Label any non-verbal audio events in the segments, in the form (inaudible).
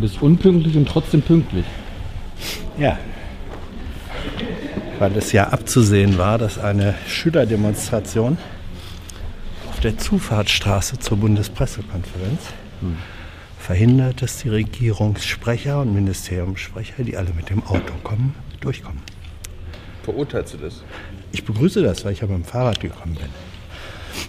Du bist unpünktlich und trotzdem pünktlich. Ja. Weil es ja abzusehen war, dass eine Schülerdemonstration auf der Zufahrtsstraße zur Bundespressekonferenz hm. verhindert, dass die Regierungssprecher und Ministeriumssprecher, die alle mit dem Auto kommen, durchkommen. Verurteilst du das? Ich begrüße das, weil ich ja mit dem Fahrrad gekommen bin.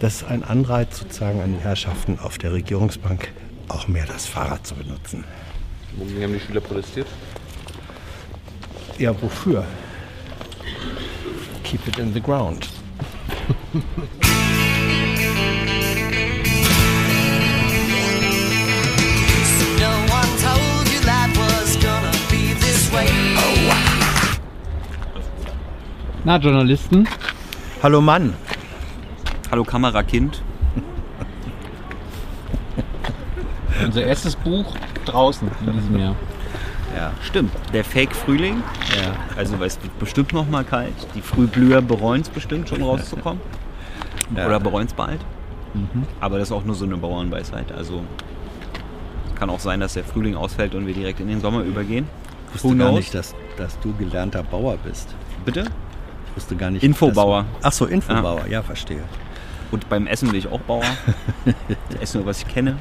Das ist ein Anreiz sozusagen an die Herrschaften auf der Regierungsbank, auch mehr das Fahrrad zu benutzen. Wogegen haben die Schüler protestiert? Ja, wofür? Keep it in the ground. Na, Journalisten? Hallo Mann. Hallo Kamerakind. Unser erstes Buch draußen in diesem Jahr. Ja, stimmt. Der Fake Frühling. Ja. Also es wird bestimmt noch mal kalt. Die Frühblüher bereuen es bestimmt schon rauszukommen. Ja. Oder bereuen es bald. Mhm. Aber das ist auch nur so eine Bauernweisheit. Also kann auch sein, dass der Frühling ausfällt und wir direkt in den Sommer übergehen. Ich wusste gar nicht, dass, dass du gelernter Bauer bist. Bitte? Ich wusste gar nicht. Infobauer. Ach so, Infobauer, ja, ja verstehe. Und beim Essen bin ich auch Bauer. (laughs) ich esse nur, was ich kenne.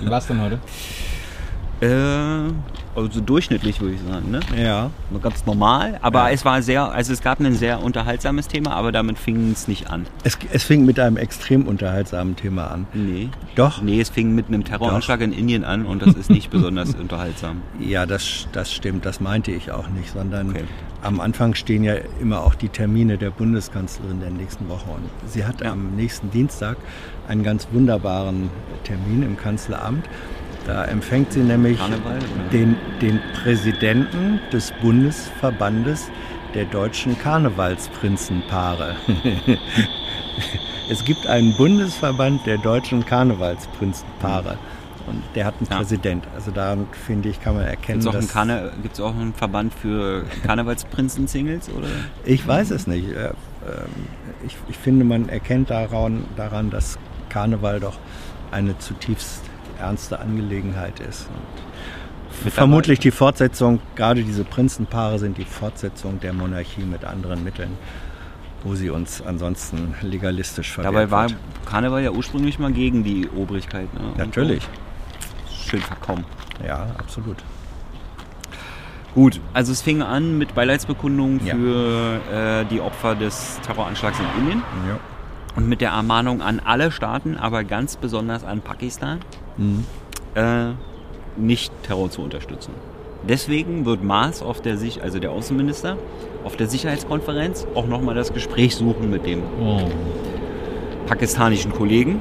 Wie war es denn heute? Äh, also durchschnittlich würde ich sagen, ne? Ja. Ganz normal, aber ja. es war sehr, also es gab ein sehr unterhaltsames Thema, aber damit fing es nicht an. Es, es fing mit einem extrem unterhaltsamen Thema an. Nee. Doch? Nee, es fing mit einem Terroranschlag Doch. in Indien an und das ist nicht besonders (laughs) unterhaltsam. Ja, das, das stimmt, das meinte ich auch nicht, sondern okay. am Anfang stehen ja immer auch die Termine der Bundeskanzlerin der nächsten Woche und sie hat ja. am nächsten Dienstag einen ganz wunderbaren Termin im Kanzleramt da empfängt sie nämlich den, den Präsidenten des Bundesverbandes der deutschen Karnevalsprinzenpaare. (laughs) es gibt einen Bundesverband der deutschen Karnevalsprinzenpaare. Und der hat einen ja. Präsident. Also da finde ich, kann man erkennen, Gibt es auch, auch, einen Verband für Karnevalsprinzen-Singles? Ich weiß es nicht. Äh, ähm, ich, ich finde, man erkennt daran, daran, dass Karneval doch eine zutiefst ernste Angelegenheit ist. vermutlich die Fortsetzung, gerade diese Prinzenpaare sind die Fortsetzung der Monarchie mit anderen Mitteln, wo sie uns ansonsten legalistisch verwehrt Dabei war Karneval ja ursprünglich mal gegen die Obrigkeit. Ne? Natürlich. Schön verkommen. Ja, absolut. Gut, also es fing an mit Beileidsbekundungen für ja. äh, die Opfer des Terroranschlags in Indien. Ja. Und mit der Ermahnung an alle Staaten, aber ganz besonders an Pakistan, mhm. äh, nicht Terror zu unterstützen. Deswegen wird Maas auf der Sich also der Außenminister, auf der Sicherheitskonferenz auch nochmal das Gespräch suchen mit dem oh. pakistanischen Kollegen.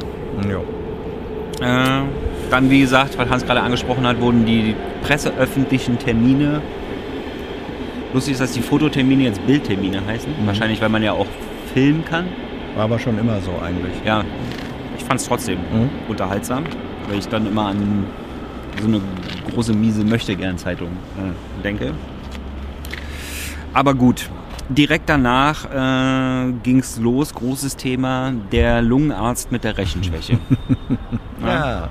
Ja. Äh, dann, wie gesagt, was Hans gerade angesprochen hat, wurden die presseöffentlichen Termine. Lustig ist, dass die Fototermine jetzt Bildtermine heißen. Mhm. Wahrscheinlich, weil man ja auch filmen kann. War aber schon immer so eigentlich. Ja, ich fand es trotzdem mhm. unterhaltsam weil ich dann immer an so eine große, miese Möchtegern-Zeitung äh, denke. Aber gut, direkt danach äh, ging es los, großes Thema, der Lungenarzt mit der Rechenschwäche. (laughs) ja. ja.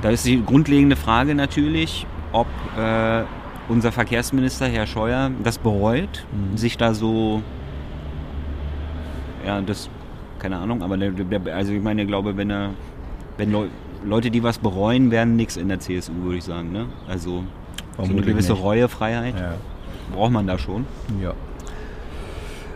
Da ist die grundlegende Frage natürlich, ob äh, unser Verkehrsminister, Herr Scheuer, das bereut, mhm. sich da so, ja, das, keine Ahnung, aber der, der, also ich meine, ich glaube, wenn er, wenn Leute, Leute, die was bereuen, werden nichts in der CSU, würde ich sagen. Ne? Also so eine gewisse nicht. Reuefreiheit ja. braucht man da schon. Ja.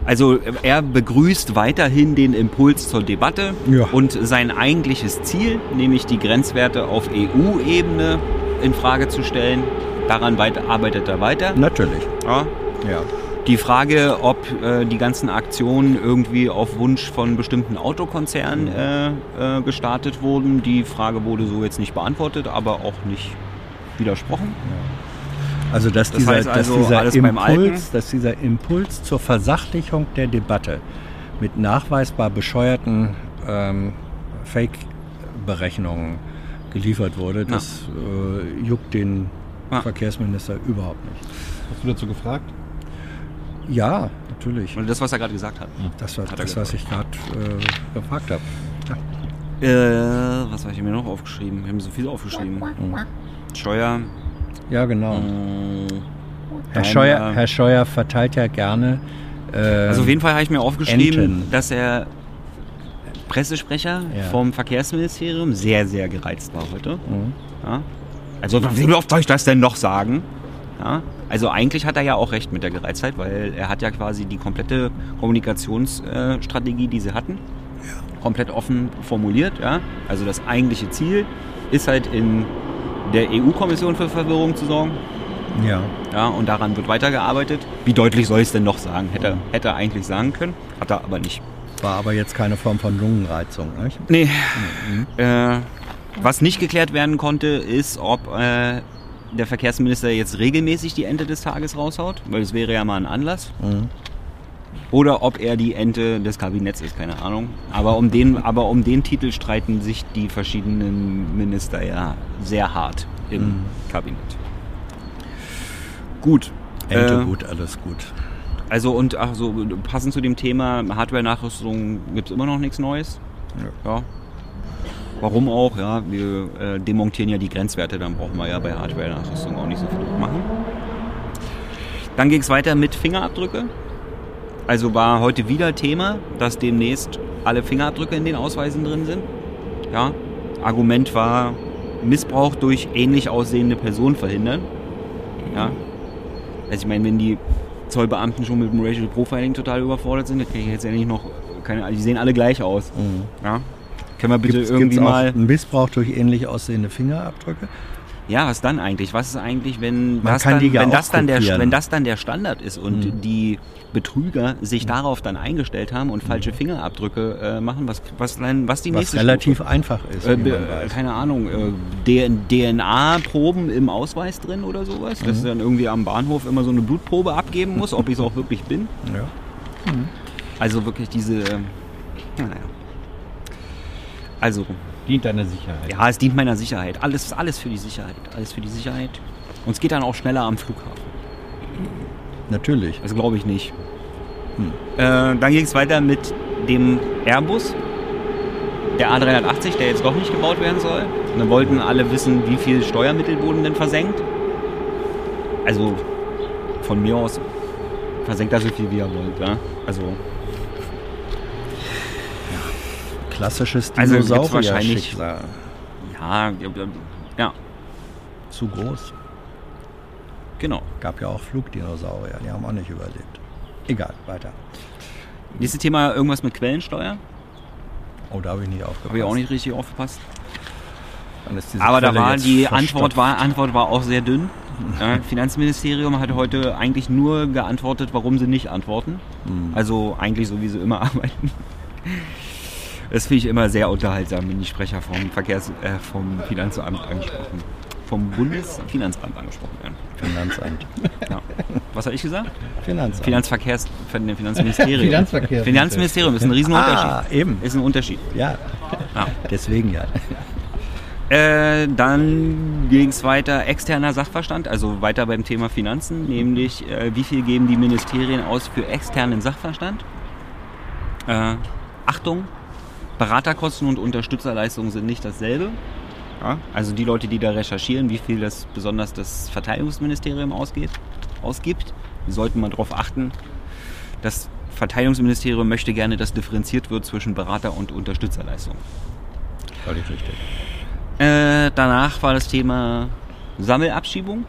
Also er begrüßt weiterhin den Impuls zur Debatte ja. und sein eigentliches Ziel, nämlich die Grenzwerte auf EU-Ebene in Frage zu stellen. Daran arbeitet er weiter. Natürlich. Ja. ja. Die Frage, ob äh, die ganzen Aktionen irgendwie auf Wunsch von bestimmten Autokonzernen mhm. äh, äh, gestartet wurden, die Frage wurde so jetzt nicht beantwortet, aber auch nicht widersprochen. Ja. Also dass, das dieser, also dass, dieser Impuls, dass dieser Impuls zur Versachlichung der Debatte mit nachweisbar bescheuerten ähm, Fake-Berechnungen geliefert wurde, das äh, juckt den ja. Verkehrsminister überhaupt nicht. Hast du dazu gefragt? Ja, natürlich. Und das, was er gerade gesagt hat. Das war hat das, was ich gerade äh, gefragt habe. Ja. Äh, was habe ich mir noch aufgeschrieben? Wir haben so viel aufgeschrieben. Mhm. Steuer. Ja, genau. Mhm. Herr, Scheuer, Herr Scheuer verteilt ja gerne. Äh, also auf jeden Fall habe ich mir aufgeschrieben, Enten. dass er Pressesprecher ja. vom Verkehrsministerium sehr, sehr gereizt war heute. Mhm. Ja? Also wie oft soll ich das denn noch sagen? Ja? Also eigentlich hat er ja auch recht mit der Gereiztheit, weil er hat ja quasi die komplette Kommunikationsstrategie, die sie hatten, ja. komplett offen formuliert. Ja? Also das eigentliche Ziel ist halt in der EU-Kommission für Verwirrung zu sorgen. Ja. Ja, und daran wird weitergearbeitet. Wie deutlich soll ich es denn noch sagen? Hätte, hätte er eigentlich sagen können, hat er aber nicht. War aber jetzt keine Form von Lungenreizung, nicht? Nee. Mhm. Äh, was nicht geklärt werden konnte, ist, ob äh, der Verkehrsminister jetzt regelmäßig die Ente des Tages raushaut, weil es wäre ja mal ein Anlass. Mhm. Oder ob er die Ente des Kabinetts ist, keine Ahnung. Aber um den, aber um den Titel streiten sich die verschiedenen Minister ja sehr hart im mhm. Kabinett. Gut. Ente äh, gut, alles gut. Also und ach so, passend zu dem Thema Hardware-Nachrüstung gibt es immer noch nichts Neues. Ja. ja. Warum auch? Ja, wir äh, demontieren ja die Grenzwerte, dann brauchen wir ja bei Hardware-Nachrüstung auch nicht so viel machen. Dann ging es weiter mit Fingerabdrücke. Also war heute wieder Thema, dass demnächst alle Fingerabdrücke in den Ausweisen drin sind. Ja, Argument war Missbrauch durch ähnlich aussehende Personen verhindern. Ja, also ich meine, wenn die Zollbeamten schon mit dem Racial Profiling total überfordert sind, dann kriege ich jetzt ja nicht noch keine, die sehen alle gleich aus. Mhm. Ja? Können wir bitte gibt's, irgendwie gibt's mal. Missbrauch durch ähnlich aussehende Fingerabdrücke? Ja, was dann eigentlich? Was ist eigentlich, wenn, das dann, ja wenn, das dann der, wenn das dann der Standard ist und mhm. die Betrüger sich mhm. darauf dann eingestellt haben und falsche mhm. Fingerabdrücke äh, machen, was, was, was die was nächste relativ Stufe? einfach ist. Äh, keine Ahnung, äh, DNA-Proben im Ausweis drin oder sowas, dass mhm. du dann irgendwie am Bahnhof immer so eine Blutprobe abgeben muss, ob ich es auch wirklich bin. Ja. Also wirklich diese, äh, naja. Also Dient deiner Sicherheit. Ja, es dient meiner Sicherheit. Alles, alles für die Sicherheit. Alles für die Sicherheit. Und es geht dann auch schneller am Flughafen. Natürlich. Das glaube ich nicht. Hm. Äh, dann ging es weiter mit dem Airbus, der A380, der jetzt doch nicht gebaut werden soll. Und dann wollten alle wissen, wie viel Steuermittel wurden denn versenkt. Also von mir aus versenkt er so viel, wie er wollt. Ja? Also klassisches also Dinosaurier-Schicksal. Ja, ja. Zu groß. Genau. Gab ja auch Flugdinosaurier, die haben auch nicht überlebt. Egal, weiter. Nächstes Thema irgendwas mit Quellensteuer. Oh, da habe ich nicht aufgepasst. Habe ich auch nicht richtig aufgepasst. Aber da war die Antwort war, Antwort war auch sehr dünn. äh, Finanzministerium hat heute eigentlich nur geantwortet, warum sie nicht antworten. Mhm. Also eigentlich so, wie sie immer (laughs) arbeiten. Das finde ich immer sehr unterhaltsam, wenn die Sprecher vom Verkehrs-, äh, vom Finanzamt angesprochen, vom Bundesfinanzamt angesprochen werden. Finanzamt. (laughs) Ja. Was habe ich gesagt? Finanzamt. Finanzverkehrs, Finanzministerium. (laughs) Finanzverkehr. Finanzministerium ist ein Riesenunterschied. Ah, eben. Ist ein Unterschied. Ja. ja. Deswegen ja. Äh, dann ging es weiter externer Sachverstand, also weiter beim Thema Finanzen, nämlich äh, wie viel geben die Ministerien aus für externen Sachverstand? Äh, Achtung, Beraterkosten und Unterstützerleistungen sind nicht dasselbe. Ja, also die Leute, die da recherchieren, wie viel das besonders das Verteidigungsministerium ausgeht, ausgibt, sollten mal darauf achten. Das Verteidigungsministerium möchte gerne, dass differenziert wird zwischen Berater- und Unterstützerleistung. Völlig richtig. Äh, danach war das Thema Sammelabschiebung.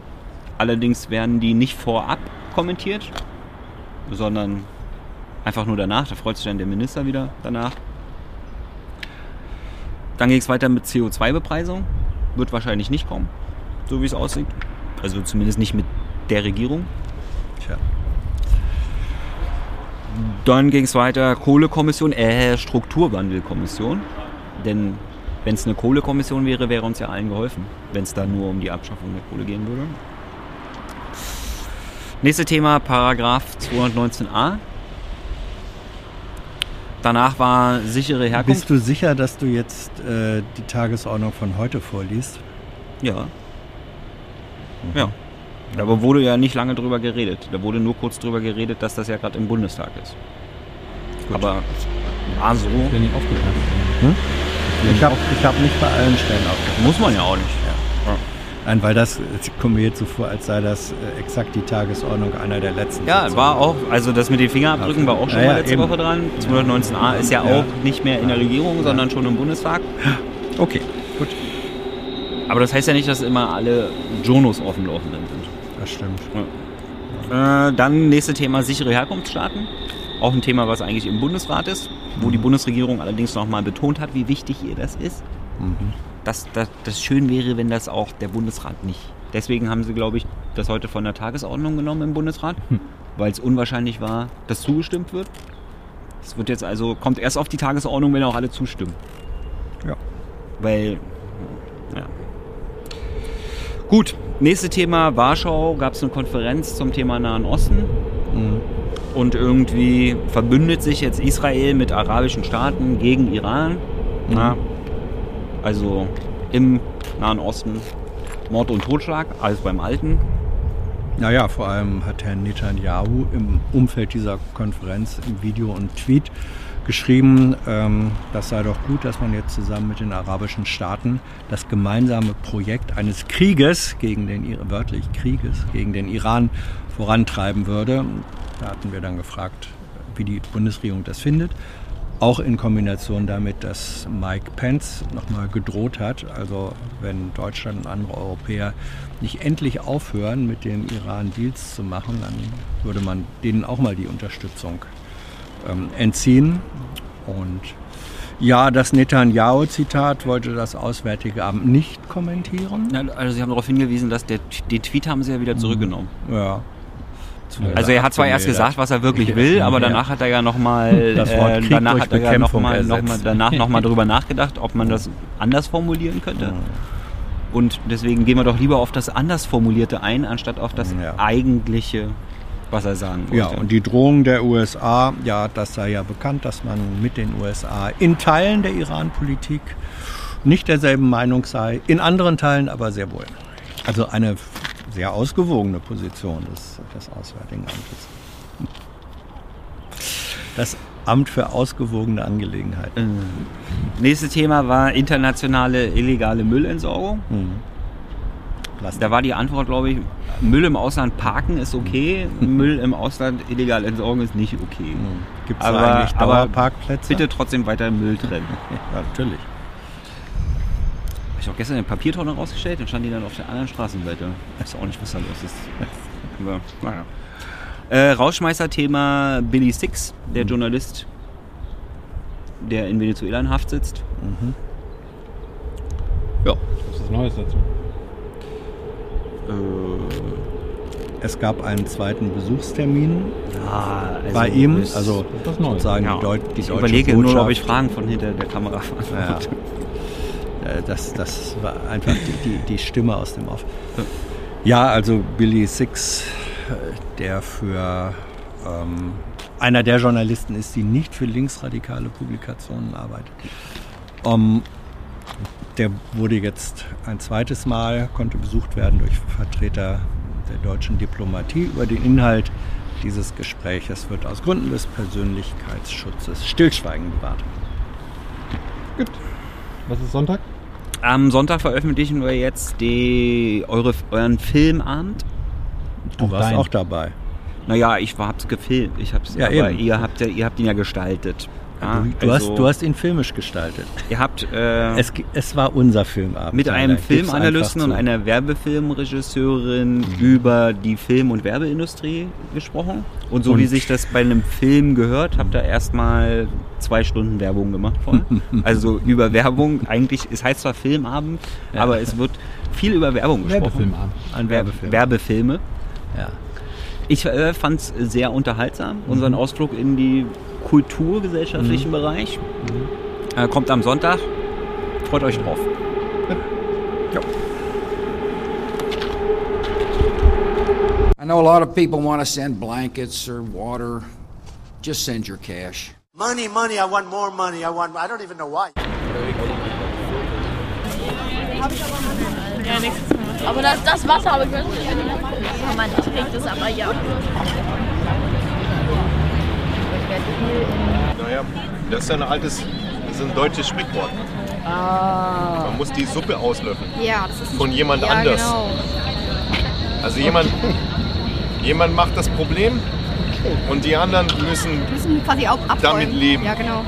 Allerdings werden die nicht vorab kommentiert, sondern einfach nur danach. Da freut sich dann der Minister wieder danach. Dann ging es weiter mit CO2-Bepreisung. Wird wahrscheinlich nicht kommen, so wie es aussieht. Also zumindest nicht mit der Regierung. Tja. Dann ging es weiter Kohlekommission, äh, Strukturwandelkommission. Denn wenn es eine Kohlekommission wäre, wäre uns ja allen geholfen, wenn es da nur um die Abschaffung der Kohle gehen würde. Nächstes Thema, Paragraph 219a. Danach war sichere Herkunft. Bist du sicher, dass du jetzt äh, die Tagesordnung von heute vorliest? Ja. Mhm. Ja. Aber wurde ja nicht lange drüber geredet. Da wurde nur kurz drüber geredet, dass das ja gerade im Bundestag ist. Gut. Aber war so. Ich bin nicht aufgepasst. Hm? Ich habe ich hab nicht bei allen Stellen aufgepasst. Muss man ja auch nicht. Ja. Nein, weil das, kommt mir jetzt so vor, als sei das äh, exakt die Tagesordnung einer der letzten. Ja, Sitzungen. war auch, also das mit den Fingerabdrücken war auch schon ja, mal letzte eben. Woche dran. 219a ist ja, ja, auch nicht mehr in der Regierung, sondern schon im Bundestag. Okay, gut. Aber das heißt ja nicht, dass immer alle Jonos offen laufen sind. Das stimmt. Äh, dann nächste Thema sichere Herkunftsstaaten. Auch ein Thema, was eigentlich im Bundesrat ist, wo mhm. die Bundesregierung allerdings nochmal betont hat, wie wichtig ihr das ist. Mhm. Dass das, das schön wäre, wenn das auch der Bundesrat nicht. Deswegen haben sie, glaube ich, das heute von der Tagesordnung genommen im Bundesrat, hm. weil es unwahrscheinlich war, dass zugestimmt wird. Es wird jetzt also, kommt erst auf die Tagesordnung, wenn auch alle zustimmen. Ja. Weil, ja. Gut, nächstes Thema Warschau. Gab es eine Konferenz zum Thema Nahen Osten. Mhm. Und irgendwie verbündet sich jetzt Israel mit arabischen Staaten gegen Iran. Mhm. Ja. Also im Nahen Osten Mord und Totschlag, alles beim Alten. Naja, vor allem hat Herr Netanyahu im Umfeld dieser Konferenz im Video und Tweet geschrieben, ähm, das sei doch gut, dass man jetzt zusammen mit den arabischen Staaten das gemeinsame Projekt eines Krieges gegen den, wörtlich Krieges gegen den Iran vorantreiben würde. Da hatten wir dann gefragt, wie die Bundesregierung das findet. Auch in Kombination damit, dass Mike Pence nochmal gedroht hat, also wenn Deutschland und andere Europäer nicht endlich aufhören, mit dem Iran Deals zu machen, dann würde man denen auch mal die Unterstützung ähm, entziehen. Und ja, das Netanyahu-Zitat wollte das Auswärtige Amt nicht kommentieren. Also Sie haben darauf hingewiesen, dass der, den Tweet haben Sie ja wieder zurückgenommen. Ja. Also er hat zwar erst gesagt, was er wirklich will, aber danach hat er ja nochmal (laughs) äh, danach hat er ja noch mal, noch mal, danach nochmal darüber nachgedacht, ob man das anders formulieren könnte. Und deswegen gehen wir doch lieber auf das anders formulierte ein, anstatt auf das ja. eigentliche was er sagen wollte. Ja, und die Drohung der USA, ja, das sei ja bekannt, dass man mit den USA in Teilen der Iran-Politik nicht derselben Meinung sei, in anderen Teilen aber sehr wohl. Also eine sehr ausgewogene Position des, des Auswärtigen Amtes. Das Amt für ausgewogene Angelegenheiten. Äh, nächstes Thema war internationale illegale Müllentsorgung. Mhm. Da war die Antwort, glaube ich, Müll im Ausland parken ist okay, Müll im Ausland illegal entsorgen ist nicht okay. Hm. Gibt es eigentlich Dauerparkplätze? Bitte trotzdem weiter Müll trennen. ja, natürlich. Ich auch gestern eine Papiertonne rausgestellt und stand die dann auf der anderen Straßenseite. Ich weiß auch nicht, was da los ist. (laughs) Aber, naja. Äh, Rauschmeißer-Thema Billy Six, der mhm. Journalist, der in Venezuela in Haft sitzt. Mhm. Ja. Was ist das Neues dazu? Äh, es gab einen zweiten Besuchstermin ja, also bei ihm. Also sozusagen ja. die, Deut die ich deutsche überlege Botschaft. nur, ob ich Fragen von hinter der Kamera ja. Äh, das, das war einfach die, die, die Stimme aus dem Off. Ja, also Billy Six, äh, der für ähm, einer der Journalisten ist, die nicht für linksradikale Publikationen arbeitet. Um, der wurde jetzt ein zweites Mal, konnte besucht werden durch Vertreter der deutschen Diplomatie. Über den Inhalt dieses Gespräches wird aus Gründen des Persönlichkeitsschutzes Stillschweigen bewahrt. Gut. Was ist Sonntag? Am Sonntag veröffentlichen wir jetzt die, eure, euren Filmabend. Du warst auch dabei. Naja, ich hab's gefilmt. Ich hab's, ja, aber eben. Ihr, habt, ihr habt ihn ja gestaltet. Ah, du, also, hast, du hast ihn filmisch gestaltet. Ihr habt. Äh, es, es war unser Filmabend. Mit einem Filmanalysten und einer Werbefilmregisseurin mhm. über die Film- und Werbeindustrie gesprochen. Und so und wie sich das bei einem Film gehört, habt ihr erstmal zwei Stunden Werbung gemacht von. (laughs) also über Werbung. Eigentlich, es heißt zwar Filmabend, ja. aber es wird viel über Werbung gesprochen. Werbefilmabend. An Werbefilm. Werbefilme. Ja. Ich äh, fand es sehr unterhaltsam, mhm. unseren Ausflug in die kulturgesellschaftlichen mhm. Bereich. Mhm. Äh, kommt am Sonntag. Freut euch drauf. Ja. I know a lot of people want to send blankets or water. Just send your cash. Money, money, I want more money. I want I don't even know why. Ja, nächstes Mal. Aber das, das Wasser habe ich wirklich. Man trinkt es aber ja. Naja, das ist ja ein altes, das ist ein deutsches Sprichwort. Ah. Man muss die Suppe auslöffeln. Ja, das ist Von jemand ja, anders. Genau. Also jemand, (laughs) jemand macht das Problem und die anderen müssen, müssen quasi auch abräumen. damit leben. Ja, genau.